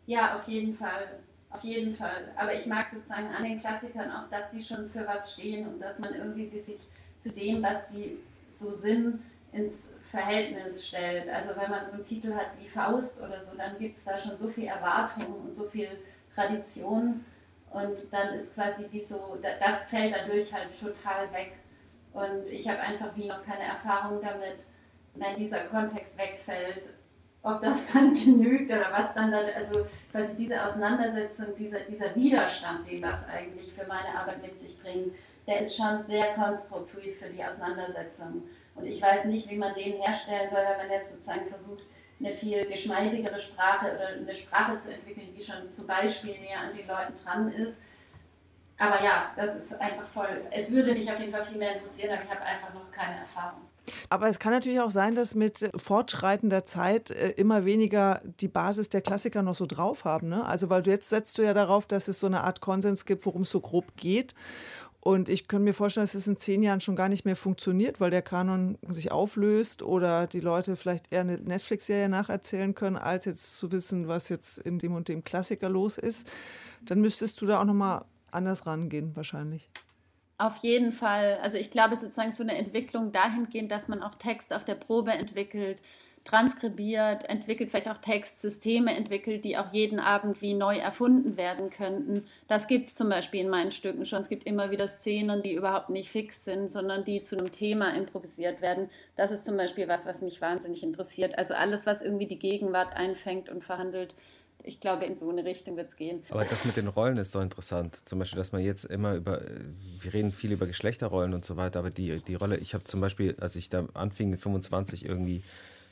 Ja, auf jeden Fall. Auf jeden Fall. Aber ich mag sozusagen an den Klassikern auch, dass die schon für was stehen und dass man irgendwie sich zu dem, was die so sind, ins Verhältnis stellt. Also wenn man so einen Titel hat wie Faust oder so, dann gibt es da schon so viel Erwartung und so viel Tradition und dann ist quasi wie so, das fällt dadurch halt total weg. Und ich habe einfach wie noch keine Erfahrung damit, wenn dieser Kontext wegfällt, ob das (laughs) dann genügt oder was dann da, also quasi diese Auseinandersetzung, dieser, dieser Widerstand, den das eigentlich für meine Arbeit mit sich bringt, der ist schon sehr konstruktiv für die Auseinandersetzung. Und ich weiß nicht, wie man den herstellen soll, wenn man jetzt sozusagen versucht, eine viel geschmeidigere Sprache oder eine Sprache zu entwickeln, die schon zum Beispiel näher an den Leuten dran ist. Aber ja, das ist einfach voll. Es würde mich auf jeden Fall viel mehr interessieren, aber ich habe einfach noch keine Erfahrung. Aber es kann natürlich auch sein, dass mit fortschreitender Zeit äh, immer weniger die Basis der Klassiker noch so drauf haben. Ne? Also, weil du jetzt setzt du ja darauf, dass es so eine Art Konsens gibt, worum es so grob geht. Und ich könnte mir vorstellen, dass es in zehn Jahren schon gar nicht mehr funktioniert, weil der Kanon sich auflöst oder die Leute vielleicht eher eine Netflix-Serie nacherzählen können, als jetzt zu wissen, was jetzt in dem und dem Klassiker los ist. Dann müsstest du da auch nochmal anders rangehen, wahrscheinlich. Auf jeden Fall. Also ich glaube sozusagen so eine Entwicklung dahingehend, dass man auch Text auf der Probe entwickelt, transkribiert, entwickelt, vielleicht auch Textsysteme entwickelt, die auch jeden Abend wie neu erfunden werden könnten. Das gibt es zum Beispiel in meinen Stücken schon. Es gibt immer wieder Szenen, die überhaupt nicht fix sind, sondern die zu einem Thema improvisiert werden. Das ist zum Beispiel was, was mich wahnsinnig interessiert. Also alles, was irgendwie die Gegenwart einfängt und verhandelt. Ich glaube, in so eine Richtung wird es gehen. Aber das mit den Rollen ist doch interessant. Zum Beispiel, dass man jetzt immer über, wir reden viel über Geschlechterrollen und so weiter, aber die, die Rolle, ich habe zum Beispiel, als ich da anfing mit 25 irgendwie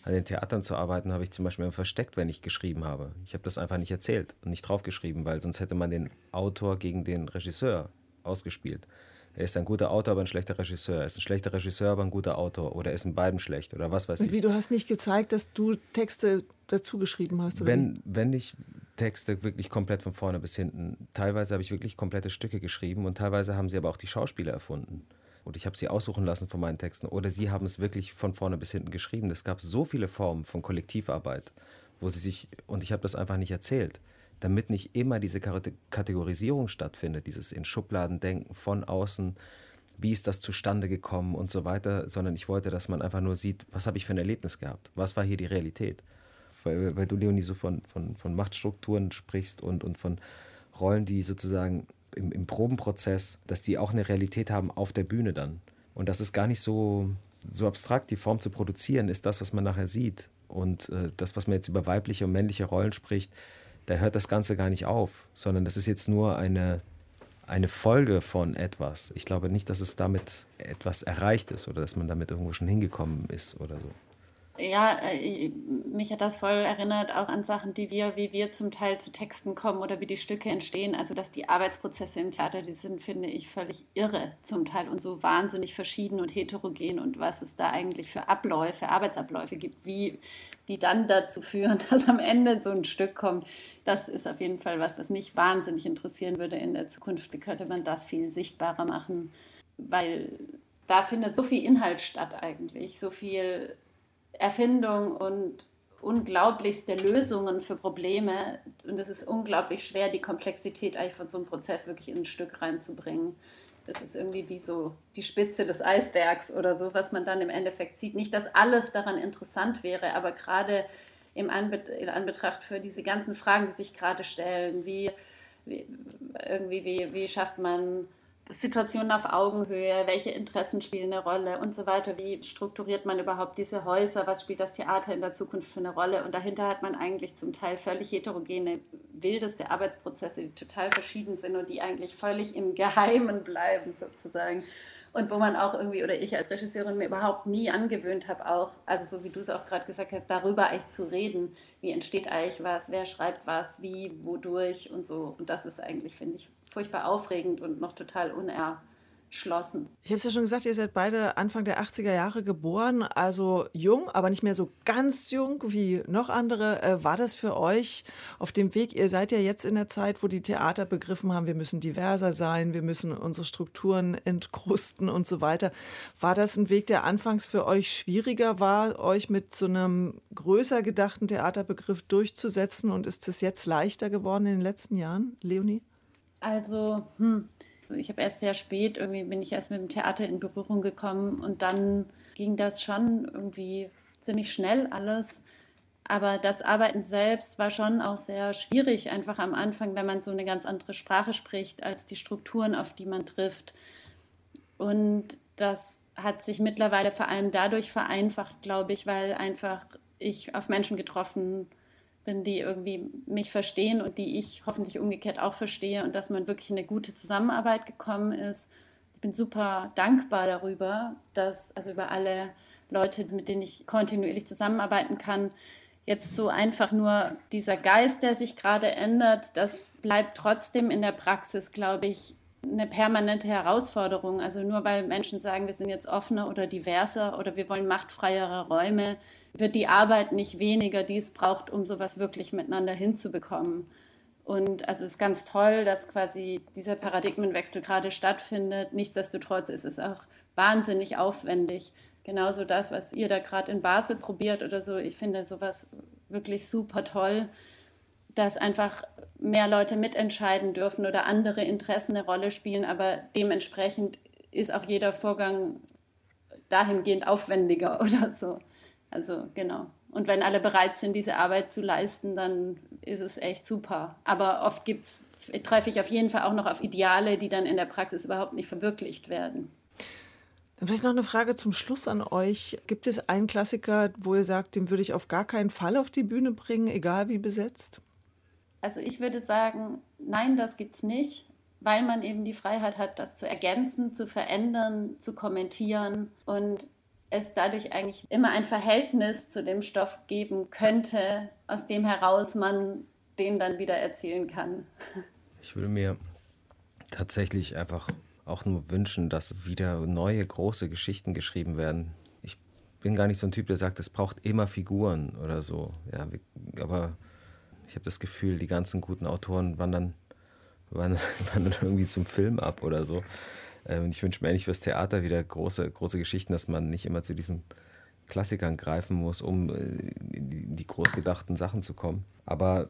an den Theatern zu arbeiten, habe ich zum Beispiel versteckt, wenn ich geschrieben habe. Ich habe das einfach nicht erzählt und nicht draufgeschrieben, weil sonst hätte man den Autor gegen den Regisseur ausgespielt. Er ist ein guter Autor, aber ein schlechter Regisseur. Er ist ein schlechter Regisseur, aber ein guter Autor. Oder er ist in beiden schlecht oder was weiß ich. Wie, du hast nicht gezeigt, dass du Texte dazu geschrieben hast? Oder wenn, wenn ich Texte wirklich komplett von vorne bis hinten, teilweise habe ich wirklich komplette Stücke geschrieben und teilweise haben sie aber auch die Schauspieler erfunden und ich habe sie aussuchen lassen von meinen Texten oder sie haben es wirklich von vorne bis hinten geschrieben. Es gab so viele Formen von Kollektivarbeit, wo sie sich, und ich habe das einfach nicht erzählt, damit nicht immer diese Kategorisierung stattfindet, dieses in Schubladen denken von außen, wie ist das zustande gekommen und so weiter, sondern ich wollte, dass man einfach nur sieht, was habe ich für ein Erlebnis gehabt, was war hier die Realität. Weil, weil du, Leonie, so von, von, von Machtstrukturen sprichst und, und von Rollen, die sozusagen im, im Probenprozess, dass die auch eine Realität haben auf der Bühne dann. Und das ist gar nicht so, so abstrakt, die Form zu produzieren, ist das, was man nachher sieht. Und äh, das, was man jetzt über weibliche und männliche Rollen spricht, da hört das Ganze gar nicht auf, sondern das ist jetzt nur eine, eine Folge von etwas. Ich glaube nicht, dass es damit etwas erreicht ist oder dass man damit irgendwo schon hingekommen ist oder so ja, äh, mich hat das voll erinnert auch an Sachen, die wir, wie wir zum Teil zu Texten kommen oder wie die Stücke entstehen. Also, dass die Arbeitsprozesse im Theater, die sind, finde ich, völlig irre zum Teil und so wahnsinnig verschieden und heterogen und was es da eigentlich für Abläufe, Arbeitsabläufe gibt, wie die dann dazu führen, (laughs) dass am Ende so ein Stück kommt. Das ist auf jeden Fall was, was mich wahnsinnig interessieren würde in der Zukunft. Wie könnte man das viel sichtbarer machen? Weil da findet so viel Inhalt statt eigentlich, so viel Erfindung und unglaublichste Lösungen für Probleme. Und es ist unglaublich schwer, die Komplexität eigentlich von so einem Prozess wirklich in ein Stück reinzubringen. Das ist irgendwie wie so die Spitze des Eisbergs oder so, was man dann im Endeffekt sieht. Nicht, dass alles daran interessant wäre, aber gerade im Anbe in Anbetracht für diese ganzen Fragen, die sich gerade stellen, wie, wie irgendwie, wie, wie schafft man Situationen auf Augenhöhe, welche Interessen spielen eine Rolle und so weiter. Wie strukturiert man überhaupt diese Häuser? Was spielt das Theater in der Zukunft für eine Rolle? Und dahinter hat man eigentlich zum Teil völlig heterogene, wildeste Arbeitsprozesse, die total verschieden sind und die eigentlich völlig im Geheimen bleiben sozusagen. Und wo man auch irgendwie, oder ich als Regisseurin mir überhaupt nie angewöhnt habe, auch, also so wie du es auch gerade gesagt hast, darüber eigentlich zu reden. Wie entsteht eigentlich was? Wer schreibt was? Wie? Wodurch? Und so. Und das ist eigentlich, finde ich, furchtbar aufregend und noch total uner schlossen. Ich habe es ja schon gesagt, ihr seid beide Anfang der 80er Jahre geboren, also jung, aber nicht mehr so ganz jung wie noch andere. Äh, war das für euch auf dem Weg? Ihr seid ja jetzt in der Zeit, wo die Theater begriffen haben, wir müssen diverser sein, wir müssen unsere Strukturen entkrusten und so weiter. War das ein Weg, der anfangs für euch schwieriger war, euch mit so einem größer gedachten Theaterbegriff durchzusetzen und ist es jetzt leichter geworden in den letzten Jahren, Leonie? Also, hm, ich habe erst sehr spät, irgendwie bin ich erst mit dem Theater in Berührung gekommen und dann ging das schon irgendwie ziemlich schnell alles. Aber das Arbeiten selbst war schon auch sehr schwierig, einfach am Anfang, wenn man so eine ganz andere Sprache spricht als die Strukturen, auf die man trifft. Und das hat sich mittlerweile vor allem dadurch vereinfacht, glaube ich, weil einfach ich auf Menschen getroffen bin, die irgendwie mich verstehen und die ich hoffentlich umgekehrt auch verstehe und dass man wirklich in eine gute Zusammenarbeit gekommen ist. Ich bin super dankbar darüber, dass, also über alle Leute, mit denen ich kontinuierlich zusammenarbeiten kann, jetzt so einfach nur dieser Geist, der sich gerade ändert, das bleibt trotzdem in der Praxis, glaube ich, eine permanente Herausforderung. Also nur weil Menschen sagen, wir sind jetzt offener oder diverser oder wir wollen machtfreiere Räume, wird die Arbeit nicht weniger, die es braucht, um sowas wirklich miteinander hinzubekommen. Und also es ist ganz toll, dass quasi dieser Paradigmenwechsel gerade stattfindet. Nichtsdestotrotz ist es auch wahnsinnig aufwendig. Genauso das, was ihr da gerade in Basel probiert oder so. Ich finde sowas wirklich super toll, dass einfach mehr Leute mitentscheiden dürfen oder andere Interessen eine Rolle spielen, aber dementsprechend ist auch jeder Vorgang dahingehend aufwendiger (laughs) oder so. Also genau. Und wenn alle bereit sind, diese Arbeit zu leisten, dann ist es echt super. Aber oft gibt's, treffe ich auf jeden Fall auch noch auf Ideale, die dann in der Praxis überhaupt nicht verwirklicht werden. Dann vielleicht noch eine Frage zum Schluss an euch. Gibt es einen Klassiker, wo ihr sagt, den würde ich auf gar keinen Fall auf die Bühne bringen, egal wie besetzt? Also ich würde sagen, nein, das gibt es nicht, weil man eben die Freiheit hat, das zu ergänzen, zu verändern, zu kommentieren und es dadurch eigentlich immer ein Verhältnis zu dem Stoff geben könnte, aus dem heraus man den dann wieder erzählen kann. Ich würde mir tatsächlich einfach auch nur wünschen, dass wieder neue große Geschichten geschrieben werden. Ich bin gar nicht so ein Typ, der sagt, es braucht immer Figuren oder so. Ja, aber ich habe das Gefühl, die ganzen guten Autoren wandern, (laughs) wandern, wandern irgendwie zum Film ab oder so. Ähm, ich wünsche mir eigentlich fürs Theater wieder große, große Geschichten, dass man nicht immer zu diesen Klassikern greifen muss, um äh, in die großgedachten Sachen zu kommen. Aber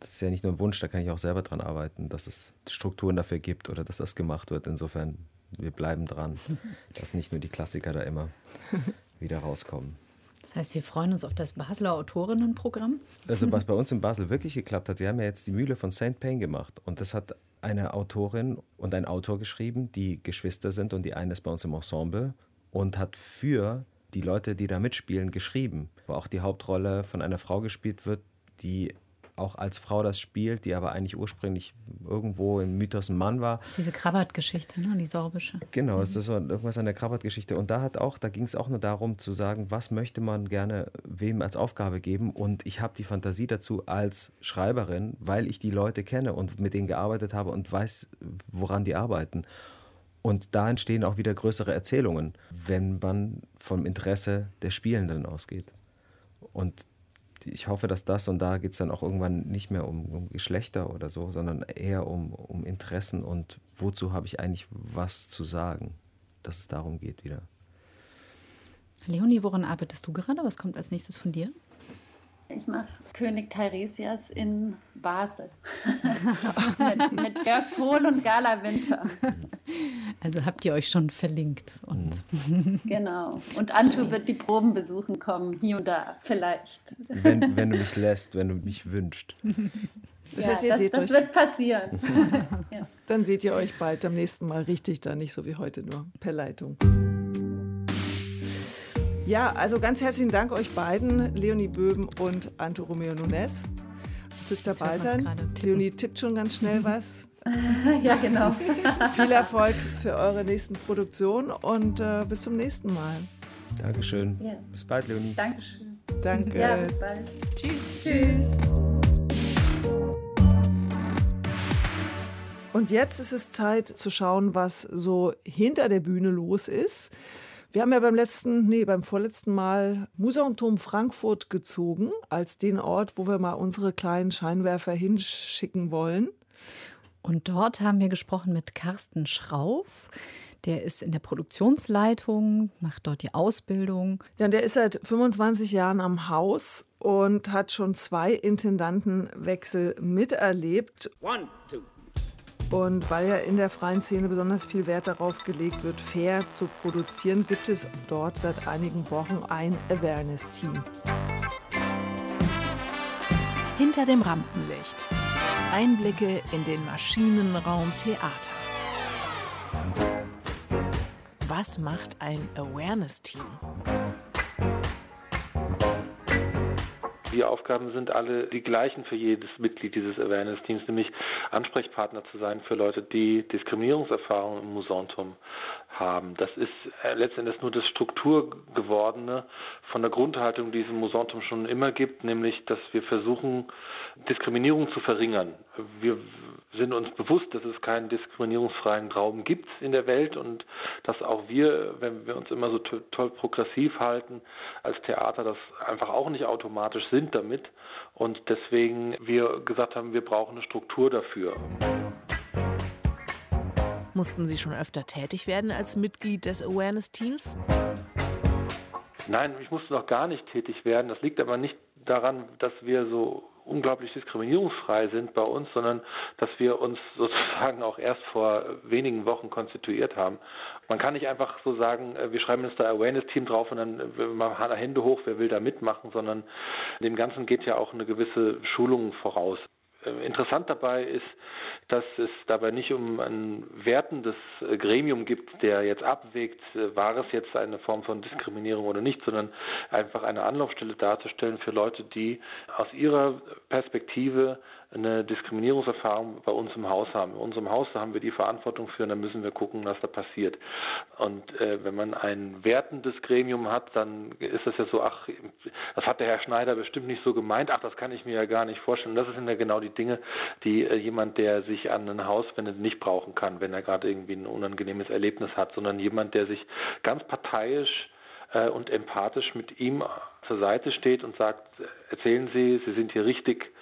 das ist ja nicht nur ein Wunsch, da kann ich auch selber dran arbeiten, dass es Strukturen dafür gibt oder dass das gemacht wird. Insofern, wir bleiben dran, (laughs) dass nicht nur die Klassiker da immer (laughs) wieder rauskommen. Das heißt, wir freuen uns auf das Basler Autorinnenprogramm. Also was (laughs) bei uns in Basel wirklich geklappt hat, wir haben ja jetzt die Mühle von St. Payne gemacht und das hat eine Autorin und ein Autor geschrieben, die Geschwister sind und die eine ist bei uns im Ensemble und hat für die Leute, die da mitspielen, geschrieben, wo auch die Hauptrolle von einer Frau gespielt wird, die auch als Frau das spielt, die aber eigentlich ursprünglich irgendwo im Mythos ein Mann war. Das ist diese Krabat-Geschichte, ne? die sorbische. Genau, mhm. es ist so irgendwas an der Krabat-Geschichte. Und da hat auch, da ging es auch nur darum zu sagen, was möchte man gerne wem als Aufgabe geben. Und ich habe die Fantasie dazu als Schreiberin, weil ich die Leute kenne und mit denen gearbeitet habe und weiß, woran die arbeiten. Und da entstehen auch wieder größere Erzählungen, wenn man vom Interesse der Spielenden ausgeht. Und ich hoffe, dass das und da geht es dann auch irgendwann nicht mehr um, um, Geschlechter oder so, sondern eher um, um Interessen und wozu habe ich eigentlich was zu sagen, dass es darum geht wieder. Leonie, woran arbeitest du gerade? Was kommt als nächstes von dir? Ich mache König Teiresias in Basel. (laughs) mit, mit Jörg Kohl und Gala Winter. Also habt ihr euch schon verlinkt. Und genau. Und Anto wird die Proben besuchen kommen, hier und da, vielleicht. Wenn, wenn du mich lässt, wenn du mich wünschst. Das heißt, ihr das, seht das euch. wird passieren. (laughs) ja. Dann seht ihr euch bald am nächsten Mal richtig da, nicht so wie heute nur per Leitung. Ja, also ganz herzlichen Dank euch beiden, Leonie Böhm und Anto Romeo Nunes, fürs dabei sein. Leonie tippt schon ganz schnell (laughs) was. ja, genau. (laughs) Viel Erfolg für eure nächsten Produktionen und äh, bis zum nächsten Mal. Dankeschön. Ja. Bis bald, Leonie. Dankeschön. Danke. Ja, bis bald. Tschüss. Tschüss. Und jetzt ist es Zeit zu schauen, was so hinter der Bühne los ist. Wir haben ja beim letzten, nee, beim vorletzten Mal Musanturm Frankfurt gezogen, als den Ort, wo wir mal unsere kleinen Scheinwerfer hinschicken wollen. Und dort haben wir gesprochen mit Carsten Schrauf. Der ist in der Produktionsleitung, macht dort die Ausbildung. Ja, und der ist seit 25 Jahren am Haus und hat schon zwei Intendantenwechsel miterlebt. One, two. Und weil ja in der freien Szene besonders viel Wert darauf gelegt wird, fair zu produzieren, gibt es dort seit einigen Wochen ein Awareness-Team. Hinter dem Rampenlicht. Einblicke in den Maschinenraum Theater. Was macht ein Awareness-Team? Die Aufgaben sind alle die gleichen für jedes Mitglied dieses Awareness-Teams, nämlich Ansprechpartner zu sein für Leute, die Diskriminierungserfahrungen im Musanturm haben. Das ist äh, letztendlich nur das Strukturgewordene von der Grundhaltung, die es im Musanturm schon immer gibt, nämlich, dass wir versuchen, Diskriminierung zu verringern. Wir sind uns bewusst, dass es keinen diskriminierungsfreien Raum gibt in der Welt und dass auch wir, wenn wir uns immer so toll progressiv halten als Theater, das einfach auch nicht automatisch sind damit und deswegen wir gesagt haben, wir brauchen eine Struktur dafür. Mussten Sie schon öfter tätig werden als Mitglied des Awareness-Teams? Nein, ich musste noch gar nicht tätig werden. Das liegt aber nicht daran, dass wir so unglaublich diskriminierungsfrei sind bei uns, sondern dass wir uns (laughs) sozusagen auch erst vor wenigen Wochen konstituiert haben. Man kann nicht einfach so sagen, äh, wir schreiben jetzt da Awareness-Team drauf und dann machen wir Hände hoch, wer will da mitmachen, sondern dem Ganzen geht ja auch eine gewisse Schulung voraus. Äh, interessant dabei ist, dass es dabei nicht um ein wertendes äh, Gremium gibt, der jetzt abwägt, äh, war es jetzt eine Form von Diskriminierung oder nicht, sondern einfach eine Anlaufstelle darzustellen für Leute, die aus ihrer Perspektive eine Diskriminierungserfahrung bei uns im Haus haben. In unserem Haus da haben wir die Verantwortung für und dann müssen wir gucken, was da passiert. Und äh, wenn man ein wertendes Gremium hat, dann ist das ja so, ach, das hat der Herr Schneider bestimmt nicht so gemeint, ach, das kann ich mir ja gar nicht vorstellen. Und das sind ja genau die Dinge, die äh, jemand, der sich an ein Haus wendet, nicht brauchen kann, wenn er gerade irgendwie ein unangenehmes Erlebnis hat, sondern jemand, der sich ganz parteiisch äh, und empathisch mit ihm zur Seite steht und sagt, erzählen Sie, Sie sind hier richtig,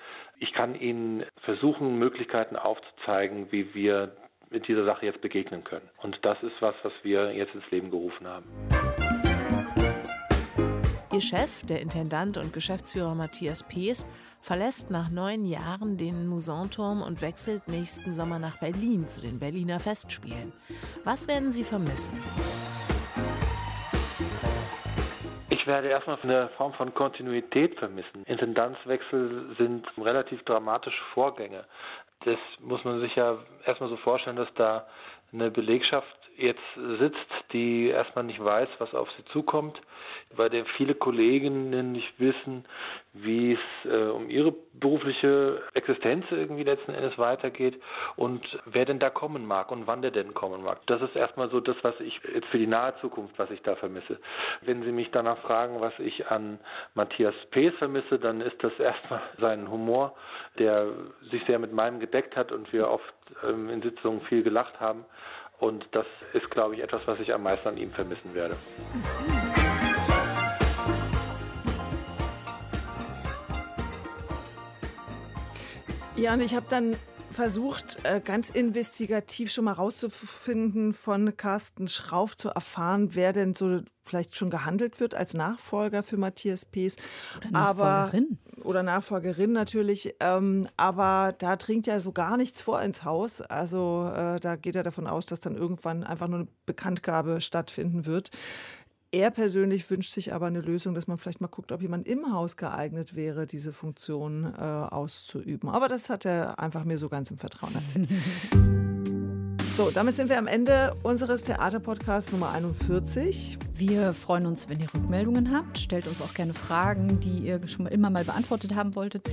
ich kann Ihnen versuchen, Möglichkeiten aufzuzeigen, wie wir mit dieser Sache jetzt begegnen können. Und das ist was, was wir jetzt ins Leben gerufen haben. Ihr Chef, der Intendant und Geschäftsführer Matthias Pees, verlässt nach neun Jahren den Musanturm und wechselt nächsten Sommer nach Berlin zu den Berliner Festspielen. Was werden Sie vermissen? Ich werde erstmal eine Form von Kontinuität vermissen. Intendanzwechsel sind relativ dramatische Vorgänge. Das muss man sich ja erstmal so vorstellen, dass da eine Belegschaft jetzt sitzt, die erstmal nicht weiß, was auf sie zukommt, bei der viele Kolleginnen nicht wissen, wie es äh, um ihre berufliche Existenz irgendwie letzten Endes weitergeht und wer denn da kommen mag und wann der denn kommen mag. Das ist erstmal so das, was ich jetzt für die nahe Zukunft, was ich da vermisse. Wenn Sie mich danach fragen, was ich an Matthias Pees vermisse, dann ist das erstmal sein Humor, der sich sehr mit meinem gedeckt hat und wir oft ähm, in Sitzungen viel gelacht haben. Und das ist, glaube ich, etwas, was ich am meisten an ihm vermissen werde. Ja, und ich habe dann versucht, äh, ganz investigativ schon mal rauszufinden von Carsten Schrauf zu erfahren, wer denn so vielleicht schon gehandelt wird als Nachfolger für Matthias Pees. Oder Nachfolgerin. Aber, oder Nachfolgerin natürlich. Ähm, aber da dringt ja so gar nichts vor ins Haus. Also äh, da geht er davon aus, dass dann irgendwann einfach nur eine Bekanntgabe stattfinden wird. Er persönlich wünscht sich aber eine Lösung, dass man vielleicht mal guckt, ob jemand im Haus geeignet wäre, diese Funktion äh, auszuüben. Aber das hat er einfach mir so ganz im Vertrauen erzählt. (laughs) So, damit sind wir am Ende unseres Theaterpodcasts Nummer 41. Wir freuen uns, wenn ihr Rückmeldungen habt. Stellt uns auch gerne Fragen, die ihr schon immer mal beantwortet haben wolltet.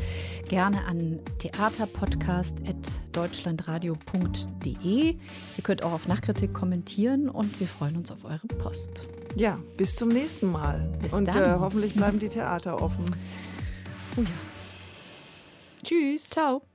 Gerne an theaterpodcast.deutschlandradio.de. Ihr könnt auch auf Nachkritik kommentieren und wir freuen uns auf eure Post. Ja, bis zum nächsten Mal. Bis und dann. Äh, hoffentlich bleiben die Theater offen. Oh ja. Tschüss. Ciao.